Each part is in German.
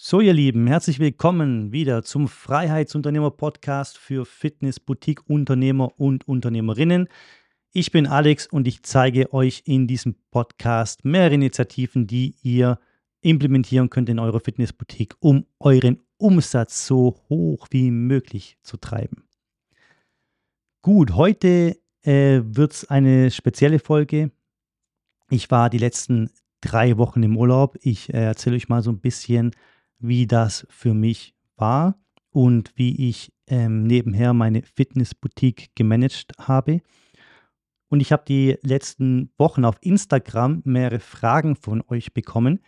So, ihr Lieben, herzlich willkommen wieder zum Freiheitsunternehmer-Podcast für Fitness-Boutique-Unternehmer und Unternehmerinnen. Ich bin Alex und ich zeige euch in diesem Podcast mehrere Initiativen, die ihr implementieren könnt in eurer Fitness-Boutique, um euren Umsatz so hoch wie möglich zu treiben. Gut, heute äh, wird es eine spezielle Folge. Ich war die letzten drei Wochen im Urlaub. Ich äh, erzähle euch mal so ein bisschen, wie das für mich war und wie ich ähm, nebenher meine Fitnessboutique gemanagt habe. Und ich habe die letzten Wochen auf Instagram mehrere Fragen von euch bekommen,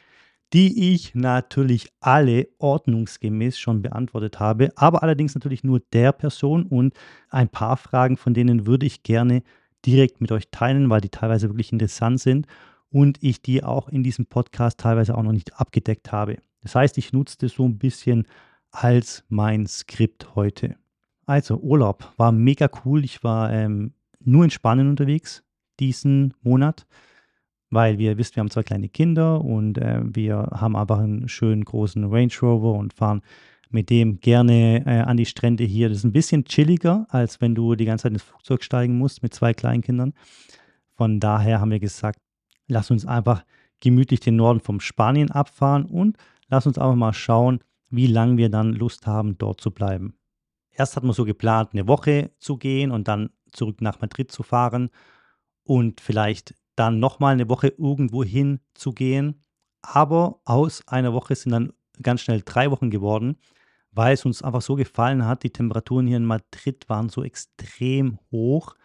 die ich natürlich alle ordnungsgemäß schon beantwortet habe, aber allerdings natürlich nur der Person und ein paar Fragen von denen würde ich gerne direkt mit euch teilen, weil die teilweise wirklich interessant sind und ich die auch in diesem Podcast teilweise auch noch nicht abgedeckt habe. Das heißt, ich nutze das so ein bisschen als mein Skript heute. Also Urlaub war mega cool. Ich war ähm, nur in Spanien unterwegs diesen Monat, weil wir wisst, wir haben zwei kleine Kinder und äh, wir haben einfach einen schönen großen Range Rover und fahren mit dem gerne äh, an die Strände hier. Das ist ein bisschen chilliger, als wenn du die ganze Zeit ins Flugzeug steigen musst mit zwei Kleinkindern. Von daher haben wir gesagt, lass uns einfach gemütlich den Norden vom Spanien abfahren und lass uns einfach mal schauen, wie lange wir dann Lust haben, dort zu bleiben. Erst hat man so geplant, eine Woche zu gehen und dann zurück nach Madrid zu fahren und vielleicht dann nochmal eine Woche irgendwo hin zu gehen. Aber aus einer Woche sind dann ganz schnell drei Wochen geworden, weil es uns einfach so gefallen hat. Die Temperaturen hier in Madrid waren so extrem hoch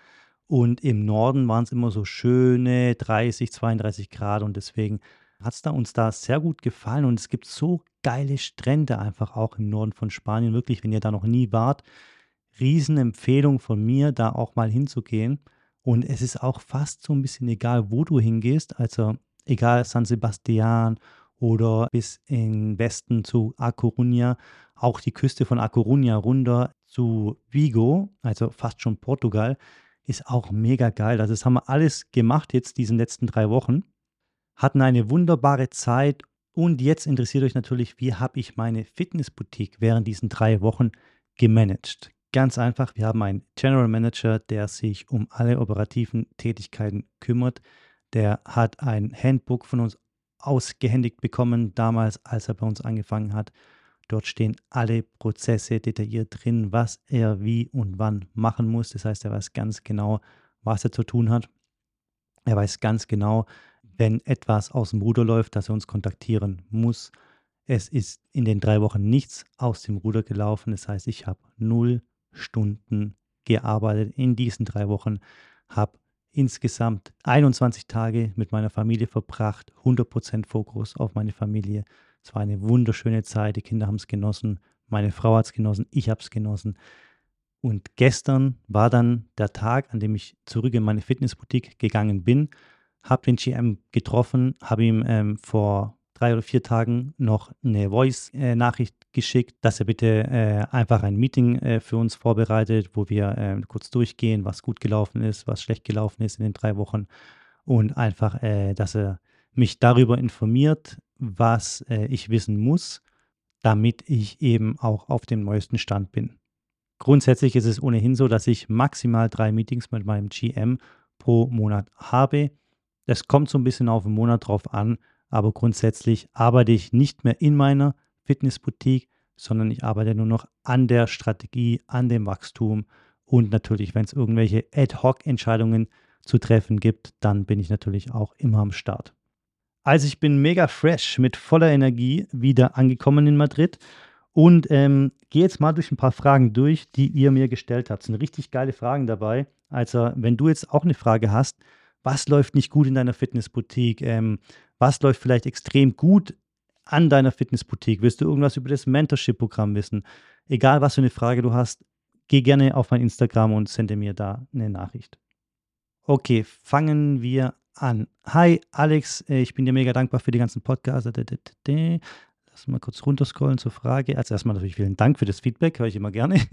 und im Norden waren es immer so schöne 30, 32 Grad und deswegen hat es da uns da sehr gut gefallen und es gibt so geile Strände einfach auch im Norden von Spanien. Wirklich, wenn ihr da noch nie wart, Riesenempfehlung von mir, da auch mal hinzugehen. Und es ist auch fast so ein bisschen egal, wo du hingehst. Also egal San Sebastian oder bis in Westen zu A Coruña, auch die Küste von A Coruña runter zu Vigo, also fast schon Portugal, ist auch mega geil. Also das haben wir alles gemacht jetzt diesen letzten drei Wochen hatten eine wunderbare Zeit und jetzt interessiert euch natürlich, wie habe ich meine Fitnessboutique während diesen drei Wochen gemanagt. Ganz einfach, wir haben einen General Manager, der sich um alle operativen Tätigkeiten kümmert. Der hat ein Handbook von uns ausgehändigt bekommen, damals, als er bei uns angefangen hat. Dort stehen alle Prozesse detailliert drin, was er wie und wann machen muss. Das heißt, er weiß ganz genau, was er zu tun hat. Er weiß ganz genau, wenn etwas aus dem Ruder läuft, dass er uns kontaktieren muss. Es ist in den drei Wochen nichts aus dem Ruder gelaufen. Das heißt, ich habe null Stunden gearbeitet in diesen drei Wochen, habe insgesamt 21 Tage mit meiner Familie verbracht, 100% Fokus auf meine Familie. Es war eine wunderschöne Zeit, die Kinder haben es genossen, meine Frau hat es genossen, ich habe es genossen. Und gestern war dann der Tag, an dem ich zurück in meine Fitnessboutique gegangen bin habe den GM getroffen, habe ihm ähm, vor drei oder vier Tagen noch eine Voice-Nachricht geschickt, dass er bitte äh, einfach ein Meeting äh, für uns vorbereitet, wo wir äh, kurz durchgehen, was gut gelaufen ist, was schlecht gelaufen ist in den drei Wochen und einfach, äh, dass er mich darüber informiert, was äh, ich wissen muss, damit ich eben auch auf dem neuesten Stand bin. Grundsätzlich ist es ohnehin so, dass ich maximal drei Meetings mit meinem GM pro Monat habe. Das kommt so ein bisschen auf den Monat drauf an, aber grundsätzlich arbeite ich nicht mehr in meiner Fitnessboutique, sondern ich arbeite nur noch an der Strategie, an dem Wachstum und natürlich, wenn es irgendwelche Ad-Hoc-Entscheidungen zu treffen gibt, dann bin ich natürlich auch immer am Start. Also ich bin mega fresh mit voller Energie wieder angekommen in Madrid und ähm, gehe jetzt mal durch ein paar Fragen durch, die ihr mir gestellt habt. Es sind richtig geile Fragen dabei. Also wenn du jetzt auch eine Frage hast, was läuft nicht gut in deiner Fitnessboutique, ähm, was läuft vielleicht extrem gut an deiner Fitnessboutique, willst du irgendwas über das Mentorship-Programm wissen, egal was für eine Frage du hast, geh gerne auf mein Instagram und sende mir da eine Nachricht. Okay, fangen wir an. Hi Alex, äh, ich bin dir mega dankbar für die ganzen Podcasts. Lass mal kurz runterscrollen zur Frage. Also erstmal natürlich vielen Dank für das Feedback, höre ich immer gerne.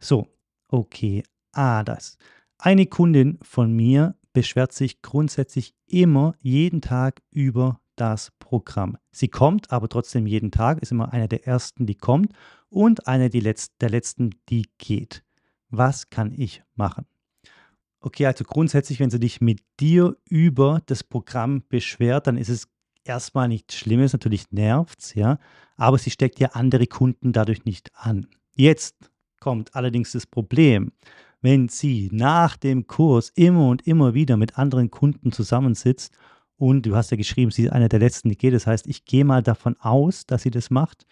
So, okay. Ah, das. Eine Kundin von mir beschwert sich grundsätzlich immer jeden Tag über das Programm. Sie kommt aber trotzdem jeden Tag, ist immer einer der ersten, die kommt und einer der letzten, die geht. Was kann ich machen? Okay, also grundsätzlich, wenn sie dich mit dir über das Programm beschwert, dann ist es erstmal nichts Schlimmes, natürlich nervt es, ja, aber sie steckt ja andere Kunden dadurch nicht an. Jetzt kommt allerdings das Problem, wenn sie nach dem Kurs immer und immer wieder mit anderen Kunden zusammensitzt und du hast ja geschrieben, sie ist einer der letzten, die geht, das heißt, ich gehe mal davon aus, dass sie das macht.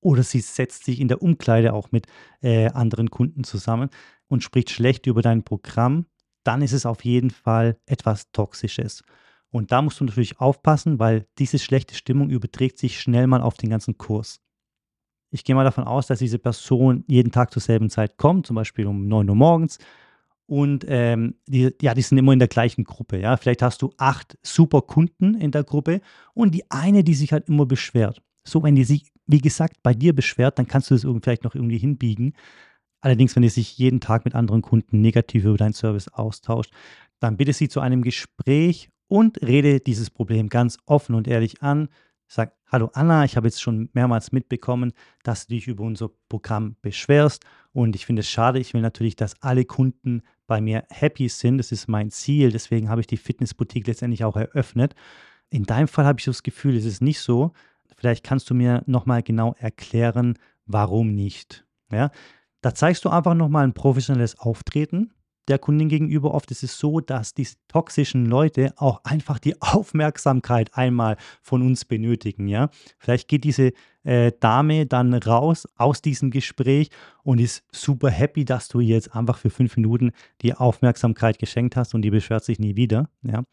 Oder sie setzt sich in der Umkleide auch mit äh, anderen Kunden zusammen und spricht schlecht über dein Programm, dann ist es auf jeden Fall etwas Toxisches. Und da musst du natürlich aufpassen, weil diese schlechte Stimmung überträgt sich schnell mal auf den ganzen Kurs. Ich gehe mal davon aus, dass diese Person jeden Tag zur selben Zeit kommt, zum Beispiel um 9 Uhr morgens. Und ähm, die, ja, die sind immer in der gleichen Gruppe. Ja? Vielleicht hast du acht super Kunden in der Gruppe und die eine, die sich halt immer beschwert. So, wenn die sich, wie gesagt, bei dir beschwert, dann kannst du das vielleicht noch irgendwie hinbiegen. Allerdings, wenn ihr sich jeden Tag mit anderen Kunden negativ über deinen Service austauscht, dann bitte sie zu einem Gespräch und rede dieses Problem ganz offen und ehrlich an. Sag, hallo Anna, ich habe jetzt schon mehrmals mitbekommen, dass du dich über unser Programm beschwerst und ich finde es schade. Ich will natürlich, dass alle Kunden bei mir happy sind. Das ist mein Ziel. Deswegen habe ich die Fitnessboutique letztendlich auch eröffnet. In deinem Fall habe ich das Gefühl, es ist nicht so. Vielleicht kannst du mir nochmal genau erklären, warum nicht. Ja, da zeigst du einfach nochmal ein professionelles Auftreten der Kundin gegenüber. Oft ist es so, dass diese toxischen Leute auch einfach die Aufmerksamkeit einmal von uns benötigen. Ja? Vielleicht geht diese äh, Dame dann raus aus diesem Gespräch und ist super happy, dass du ihr jetzt einfach für fünf Minuten die Aufmerksamkeit geschenkt hast und die beschwert sich nie wieder. Ja?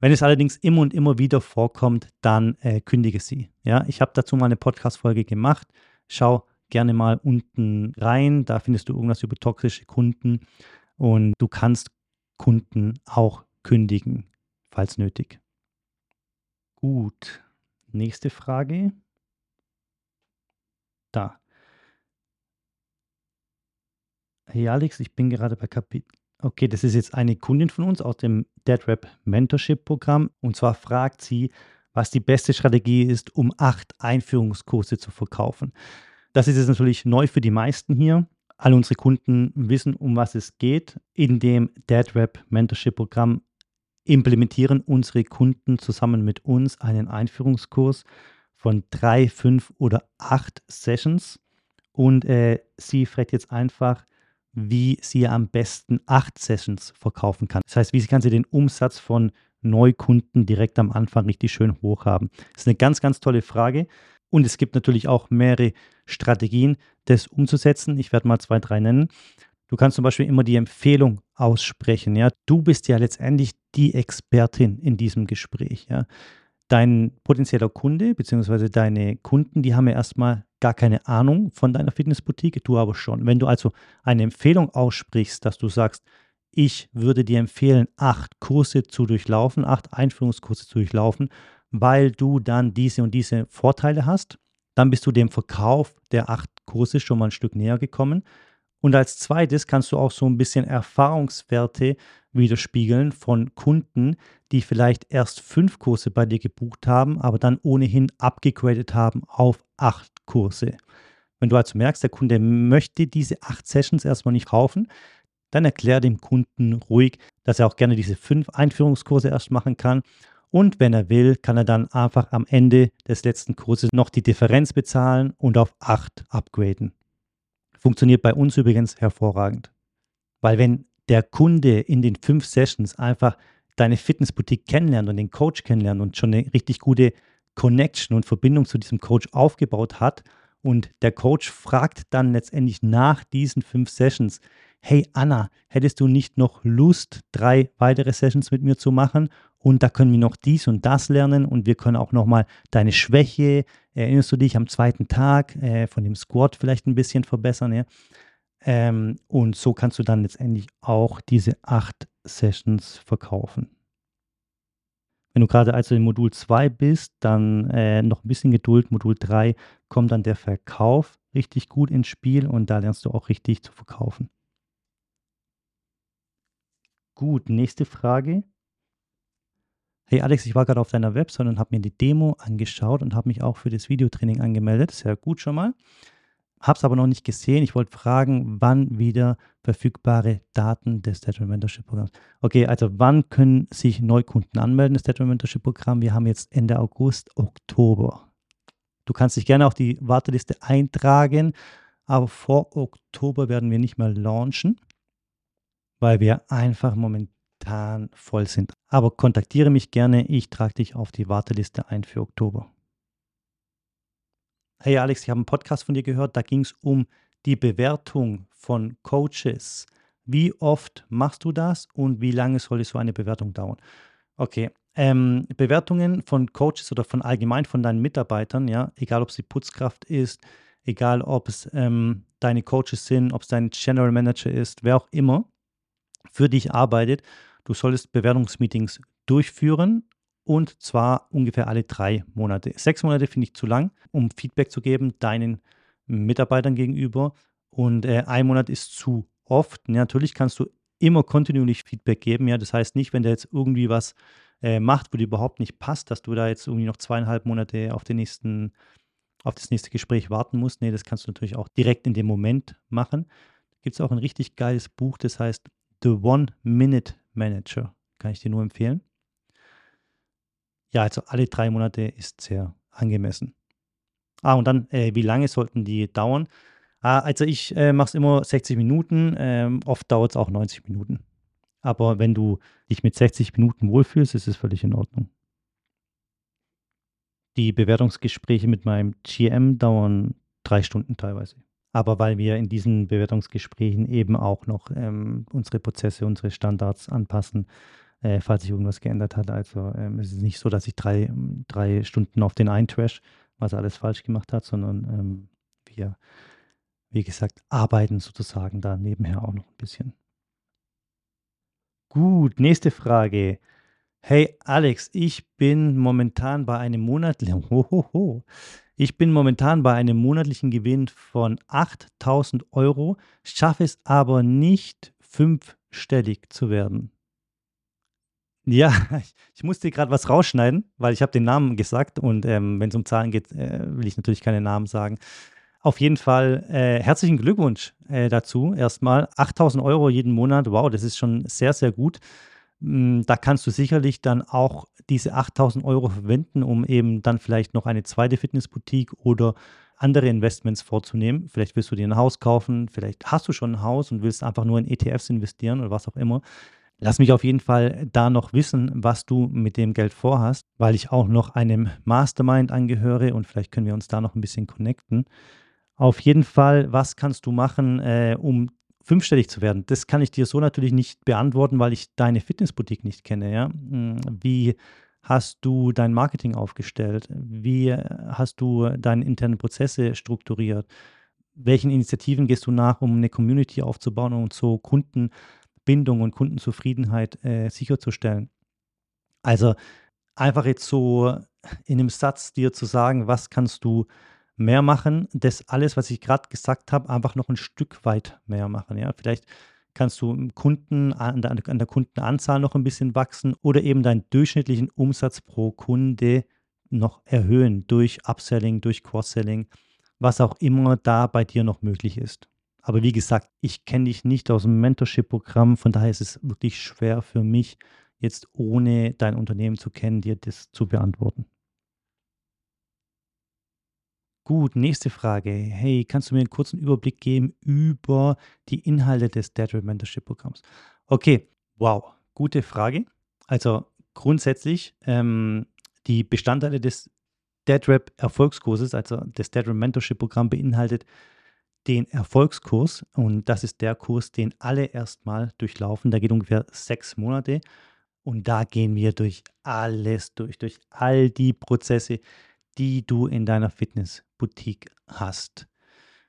Wenn es allerdings immer und immer wieder vorkommt, dann äh, kündige sie. Ja? Ich habe dazu mal eine Podcast-Folge gemacht. Schau gerne mal unten rein. Da findest du irgendwas über toxische Kunden und du kannst Kunden auch kündigen, falls nötig. Gut. Nächste Frage. Da. Hey Alex, ich bin gerade bei Kapitel. Okay, das ist jetzt eine Kundin von uns aus dem DeadRap Mentorship Programm. Und zwar fragt sie, was die beste Strategie ist, um acht Einführungskurse zu verkaufen. Das ist jetzt natürlich neu für die meisten hier. Alle unsere Kunden wissen, um was es geht. In dem DeadRap Mentorship Programm implementieren unsere Kunden zusammen mit uns einen Einführungskurs von drei, fünf oder acht Sessions. Und äh, sie fragt jetzt einfach, wie sie am besten acht Sessions verkaufen kann. Das heißt, wie kann sie den Umsatz von Neukunden direkt am Anfang richtig schön hoch haben? Das ist eine ganz, ganz tolle Frage. Und es gibt natürlich auch mehrere Strategien, das umzusetzen. Ich werde mal zwei, drei nennen. Du kannst zum Beispiel immer die Empfehlung aussprechen. Ja? Du bist ja letztendlich die Expertin in diesem Gespräch. Ja? Dein potenzieller Kunde bzw. deine Kunden, die haben ja erstmal gar keine Ahnung von deiner Fitnessboutique, du aber schon. Wenn du also eine Empfehlung aussprichst, dass du sagst, ich würde dir empfehlen, acht Kurse zu durchlaufen, acht Einführungskurse zu durchlaufen, weil du dann diese und diese Vorteile hast. Dann bist du dem Verkauf der acht Kurse schon mal ein Stück näher gekommen. Und als zweites kannst du auch so ein bisschen Erfahrungswerte widerspiegeln von Kunden, die vielleicht erst fünf Kurse bei dir gebucht haben, aber dann ohnehin abgegradet haben auf acht Kurse. Wenn du also merkst, der Kunde möchte diese acht Sessions erstmal nicht kaufen, dann erklär dem Kunden ruhig, dass er auch gerne diese fünf Einführungskurse erst machen kann und wenn er will, kann er dann einfach am Ende des letzten Kurses noch die Differenz bezahlen und auf 8 upgraden. Funktioniert bei uns übrigens hervorragend. Weil wenn der Kunde in den fünf Sessions einfach deine Fitnessboutique kennenlernt und den Coach kennenlernt und schon eine richtig gute Connection und Verbindung zu diesem Coach aufgebaut hat und der Coach fragt dann letztendlich nach diesen fünf Sessions, hey Anna, hättest du nicht noch Lust, drei weitere Sessions mit mir zu machen? Und da können wir noch dies und das lernen und wir können auch nochmal deine Schwäche, erinnerst du dich am zweiten Tag äh, von dem Squat vielleicht ein bisschen verbessern. Ja? Ähm, und so kannst du dann letztendlich auch diese acht Sessions verkaufen. Wenn du gerade also in Modul 2 bist, dann äh, noch ein bisschen Geduld. Modul 3 kommt dann der Verkauf richtig gut ins Spiel und da lernst du auch richtig zu verkaufen. Gut, nächste Frage. Hey Alex, ich war gerade auf deiner Website und habe mir die Demo angeschaut und habe mich auch für das Videotraining angemeldet. Sehr gut schon mal. Habe es aber noch nicht gesehen. Ich wollte fragen, wann wieder verfügbare Daten des Statue Mentorship Programms. Okay, also wann können sich Neukunden anmelden, das Statue Mentorship Programm? Wir haben jetzt Ende August, Oktober. Du kannst dich gerne auf die Warteliste eintragen, aber vor Oktober werden wir nicht mehr launchen, weil wir einfach momentan voll sind. Aber kontaktiere mich gerne, ich trage dich auf die Warteliste ein für Oktober. Hey Alex, ich habe einen Podcast von dir gehört, da ging es um die Bewertung von Coaches. Wie oft machst du das und wie lange soll so eine Bewertung dauern? Okay, ähm, Bewertungen von Coaches oder von allgemein von deinen Mitarbeitern, ja, egal ob es die Putzkraft ist, egal ob es ähm, deine Coaches sind, ob es dein General Manager ist, wer auch immer für dich arbeitet, du solltest Bewertungsmeetings durchführen und zwar ungefähr alle drei Monate. Sechs Monate finde ich zu lang, um Feedback zu geben deinen Mitarbeitern gegenüber und äh, ein Monat ist zu oft. Natürlich kannst du immer kontinuierlich Feedback geben. Ja, das heißt nicht, wenn der jetzt irgendwie was äh, macht, wo dir überhaupt nicht passt, dass du da jetzt irgendwie noch zweieinhalb Monate auf den nächsten, auf das nächste Gespräch warten musst. Nee, das kannst du natürlich auch direkt in dem Moment machen. Gibt es auch ein richtig geiles Buch, das heißt The One Minute Manager. Kann ich dir nur empfehlen. Ja, also alle drei Monate ist sehr angemessen. Ah, und dann, äh, wie lange sollten die dauern? Ah, also ich äh, mache es immer 60 Minuten, ähm, oft dauert es auch 90 Minuten. Aber wenn du dich mit 60 Minuten wohlfühlst, ist es völlig in Ordnung. Die Bewertungsgespräche mit meinem GM dauern drei Stunden teilweise. Aber weil wir in diesen Bewertungsgesprächen eben auch noch ähm, unsere Prozesse, unsere Standards anpassen, äh, falls sich irgendwas geändert hat. Also ähm, es ist nicht so, dass ich drei, drei Stunden auf den eintrash, was er alles falsch gemacht hat, sondern ähm, wir, wie gesagt, arbeiten sozusagen da nebenher auch noch ein bisschen. Gut, nächste Frage. Hey Alex, ich bin momentan bei einem monatlichen, hohoho, ich bin momentan bei einem monatlichen Gewinn von 8000 Euro, schaffe es aber nicht fünfstellig zu werden. Ja, ich, ich musste gerade was rausschneiden, weil ich habe den Namen gesagt und ähm, wenn es um Zahlen geht, äh, will ich natürlich keine Namen sagen. Auf jeden Fall äh, herzlichen Glückwunsch äh, dazu. Erstmal 8000 Euro jeden Monat. Wow, das ist schon sehr, sehr gut. Mm, da kannst du sicherlich dann auch diese 8000 Euro verwenden, um eben dann vielleicht noch eine zweite Fitnessboutique oder andere Investments vorzunehmen. Vielleicht willst du dir ein Haus kaufen, vielleicht hast du schon ein Haus und willst einfach nur in ETFs investieren oder was auch immer. Lass mich auf jeden Fall da noch wissen, was du mit dem Geld vorhast, weil ich auch noch einem Mastermind angehöre und vielleicht können wir uns da noch ein bisschen connecten. Auf jeden Fall, was kannst du machen, äh, um fünfstellig zu werden? Das kann ich dir so natürlich nicht beantworten, weil ich deine Fitnessboutique nicht kenne. Ja? Hm, wie hast du dein Marketing aufgestellt? Wie hast du deine internen Prozesse strukturiert? Welchen Initiativen gehst du nach, um eine Community aufzubauen und so Kunden Bindung und Kundenzufriedenheit äh, sicherzustellen. Also einfach jetzt so in einem Satz dir zu sagen, was kannst du mehr machen, das alles, was ich gerade gesagt habe, einfach noch ein Stück weit mehr machen. Ja, vielleicht kannst du Kunden an der, an der Kundenanzahl noch ein bisschen wachsen oder eben deinen durchschnittlichen Umsatz pro Kunde noch erhöhen durch Upselling, durch Cross-Selling, was auch immer da bei dir noch möglich ist. Aber wie gesagt, ich kenne dich nicht aus dem Mentorship-Programm, von daher ist es wirklich schwer für mich, jetzt ohne dein Unternehmen zu kennen, dir das zu beantworten. Gut, nächste Frage. Hey, kannst du mir einen kurzen Überblick geben über die Inhalte des Deadrip Mentorship Programms? Okay, wow, gute Frage. Also grundsätzlich ähm, die Bestandteile des Deadrip Erfolgskurses, also des Deadrip Mentorship Programm beinhaltet den Erfolgskurs und das ist der Kurs, den alle erstmal durchlaufen. Da geht ungefähr sechs Monate und da gehen wir durch alles durch, durch all die Prozesse, die du in deiner Fitnessboutique hast.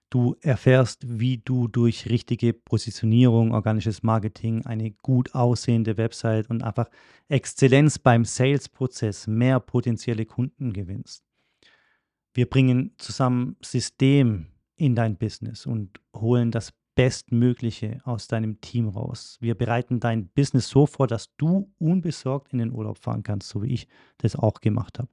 Du erfährst, wie du durch richtige Positionierung, organisches Marketing, eine gut aussehende Website und einfach Exzellenz beim Sales-Prozess mehr potenzielle Kunden gewinnst. Wir bringen zusammen System, in dein Business und holen das Bestmögliche aus deinem Team raus. Wir bereiten dein Business so vor, dass du unbesorgt in den Urlaub fahren kannst, so wie ich das auch gemacht habe.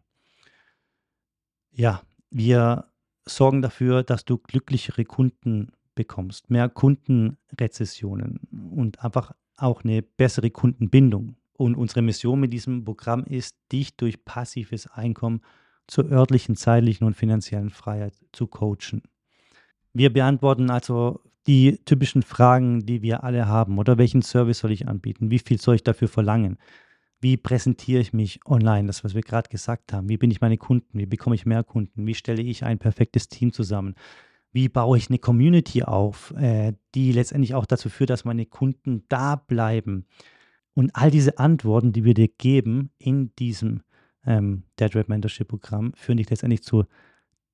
Ja, wir sorgen dafür, dass du glücklichere Kunden bekommst, mehr Kundenrezessionen und einfach auch eine bessere Kundenbindung. Und unsere Mission mit diesem Programm ist, dich durch passives Einkommen zur örtlichen, zeitlichen und finanziellen Freiheit zu coachen. Wir beantworten also die typischen Fragen, die wir alle haben. Oder welchen Service soll ich anbieten? Wie viel soll ich dafür verlangen? Wie präsentiere ich mich online? Das, was wir gerade gesagt haben. Wie bin ich meine Kunden? Wie bekomme ich mehr Kunden? Wie stelle ich ein perfektes Team zusammen? Wie baue ich eine Community auf, äh, die letztendlich auch dazu führt, dass meine Kunden da bleiben? Und all diese Antworten, die wir dir geben in diesem ähm, Red Mentorship Programm, führen dich letztendlich zu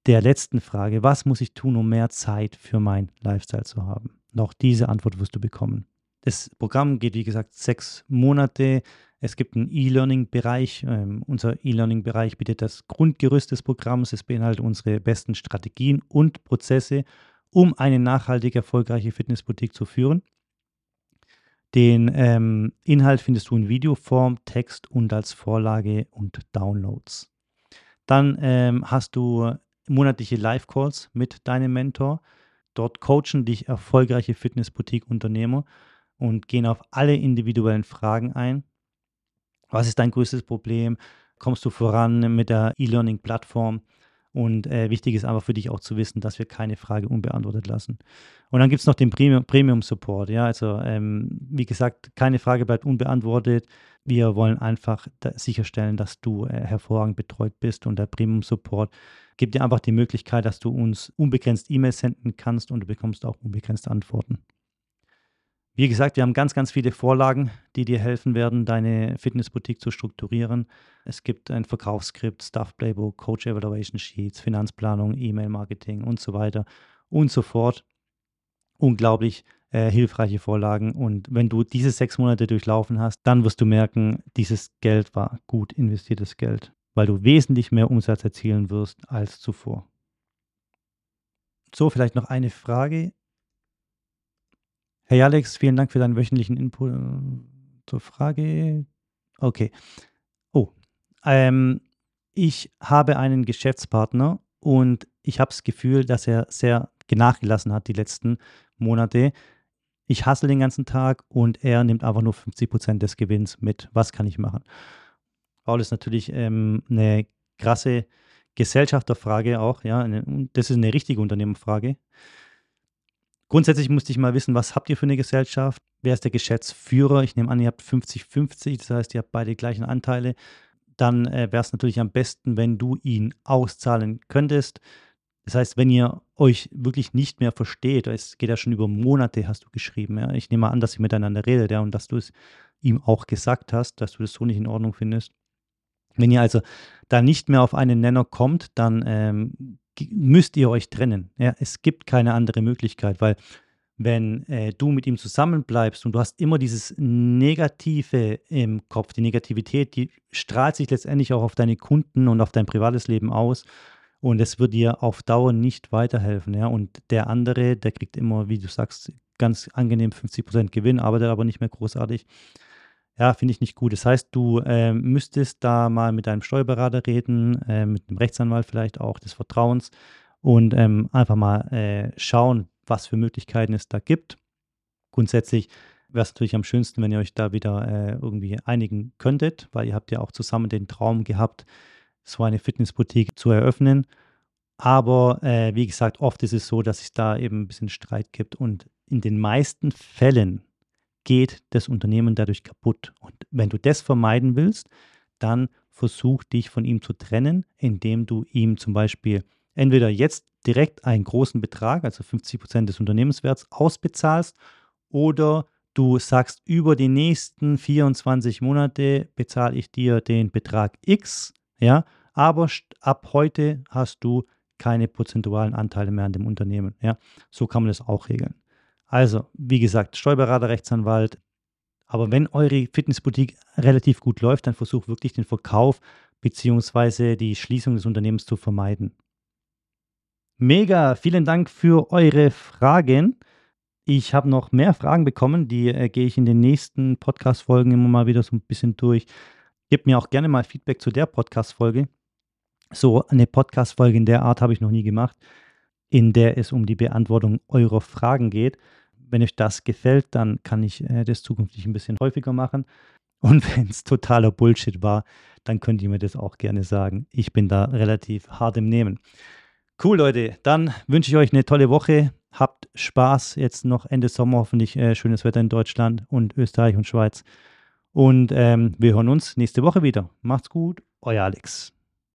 der letzten Frage. Was muss ich tun, um mehr Zeit für mein Lifestyle zu haben? Auch diese Antwort wirst du bekommen. Das Programm geht, wie gesagt, sechs Monate. Es gibt einen E-Learning-Bereich. Ähm, unser E-Learning-Bereich bietet das Grundgerüst des Programms. Es beinhaltet unsere besten Strategien und Prozesse, um eine nachhaltig erfolgreiche Fitnessboutique zu führen. Den ähm, Inhalt findest du in Videoform, Text und als Vorlage und Downloads. Dann ähm, hast du monatliche Live-Calls mit deinem Mentor. Dort coachen dich erfolgreiche Fitness-Boutique-Unternehmer und gehen auf alle individuellen Fragen ein. Was ist dein größtes Problem? Kommst du voran mit der E-Learning-Plattform? Und äh, wichtig ist einfach für dich auch zu wissen, dass wir keine Frage unbeantwortet lassen. Und dann gibt es noch den Premium, Premium Support. Ja, also ähm, wie gesagt, keine Frage bleibt unbeantwortet. Wir wollen einfach da sicherstellen, dass du äh, hervorragend betreut bist. Und der Premium Support gibt dir einfach die Möglichkeit, dass du uns unbegrenzt E-Mails senden kannst und du bekommst auch unbegrenzt Antworten. Wie gesagt, wir haben ganz, ganz viele Vorlagen, die dir helfen werden, deine Fitnessboutique zu strukturieren. Es gibt ein Verkaufsskript, Staff Playbook, Coach Evaluation Sheets, Finanzplanung, E-Mail-Marketing und so weiter und so fort. Unglaublich äh, hilfreiche Vorlagen. Und wenn du diese sechs Monate durchlaufen hast, dann wirst du merken, dieses Geld war gut investiertes Geld, weil du wesentlich mehr Umsatz erzielen wirst als zuvor. So, vielleicht noch eine Frage. Hey Alex, vielen Dank für deinen wöchentlichen Input äh, zur Frage. Okay. Oh, ähm, ich habe einen Geschäftspartner und ich habe das Gefühl, dass er sehr nachgelassen hat die letzten Monate. Ich hasse den ganzen Tag und er nimmt einfach nur 50 Prozent des Gewinns mit. Was kann ich machen? Paul ist natürlich ähm, eine krasse Gesellschafterfrage auch, ja. Das ist eine richtige Unternehmerfrage. Grundsätzlich musste ich mal wissen, was habt ihr für eine Gesellschaft? Wer ist der Geschäftsführer? Ich nehme an, ihr habt 50-50, das heißt, ihr habt beide gleichen Anteile. Dann äh, wäre es natürlich am besten, wenn du ihn auszahlen könntest. Das heißt, wenn ihr euch wirklich nicht mehr versteht, es geht ja schon über Monate, hast du geschrieben. Ja? Ich nehme an, dass ihr miteinander redet ja, und dass du es ihm auch gesagt hast, dass du das so nicht in Ordnung findest. Wenn ihr also da nicht mehr auf einen Nenner kommt, dann ähm, müsst ihr euch trennen. Ja, es gibt keine andere Möglichkeit, weil wenn äh, du mit ihm zusammenbleibst und du hast immer dieses Negative im Kopf, die Negativität, die strahlt sich letztendlich auch auf deine Kunden und auf dein privates Leben aus und es wird dir auf Dauer nicht weiterhelfen. Ja? Und der andere, der kriegt immer, wie du sagst, ganz angenehm 50% Gewinn, arbeitet aber nicht mehr großartig. Ja, finde ich nicht gut. Das heißt, du äh, müsstest da mal mit deinem Steuerberater reden, äh, mit einem Rechtsanwalt vielleicht auch des Vertrauens und ähm, einfach mal äh, schauen, was für Möglichkeiten es da gibt. Grundsätzlich wäre es natürlich am schönsten, wenn ihr euch da wieder äh, irgendwie einigen könntet, weil ihr habt ja auch zusammen den Traum gehabt, so eine Fitnessboutique zu eröffnen. Aber äh, wie gesagt, oft ist es so, dass es da eben ein bisschen Streit gibt und in den meisten Fällen geht das Unternehmen dadurch kaputt. Und wenn du das vermeiden willst, dann versuch dich von ihm zu trennen, indem du ihm zum Beispiel entweder jetzt direkt einen großen Betrag, also 50 Prozent des Unternehmenswerts, ausbezahlst oder du sagst, über die nächsten 24 Monate bezahle ich dir den Betrag X, ja, aber ab heute hast du keine prozentualen Anteile mehr an dem Unternehmen, ja. So kann man das auch regeln. Also, wie gesagt, Steuerberater, Rechtsanwalt. Aber wenn eure Fitnessboutique relativ gut läuft, dann versucht wirklich den Verkauf bzw. die Schließung des Unternehmens zu vermeiden. Mega, vielen Dank für eure Fragen. Ich habe noch mehr Fragen bekommen, die äh, gehe ich in den nächsten Podcast-Folgen immer mal wieder so ein bisschen durch. Gebt mir auch gerne mal Feedback zu der Podcast-Folge. So eine Podcast-Folge in der Art habe ich noch nie gemacht, in der es um die Beantwortung eurer Fragen geht. Wenn euch das gefällt, dann kann ich äh, das zukünftig ein bisschen häufiger machen. Und wenn es totaler Bullshit war, dann könnt ihr mir das auch gerne sagen. Ich bin da relativ hart im Nehmen. Cool, Leute. Dann wünsche ich euch eine tolle Woche. Habt Spaß jetzt noch Ende Sommer, hoffentlich äh, schönes Wetter in Deutschland und Österreich und Schweiz. Und ähm, wir hören uns nächste Woche wieder. Macht's gut, euer Alex.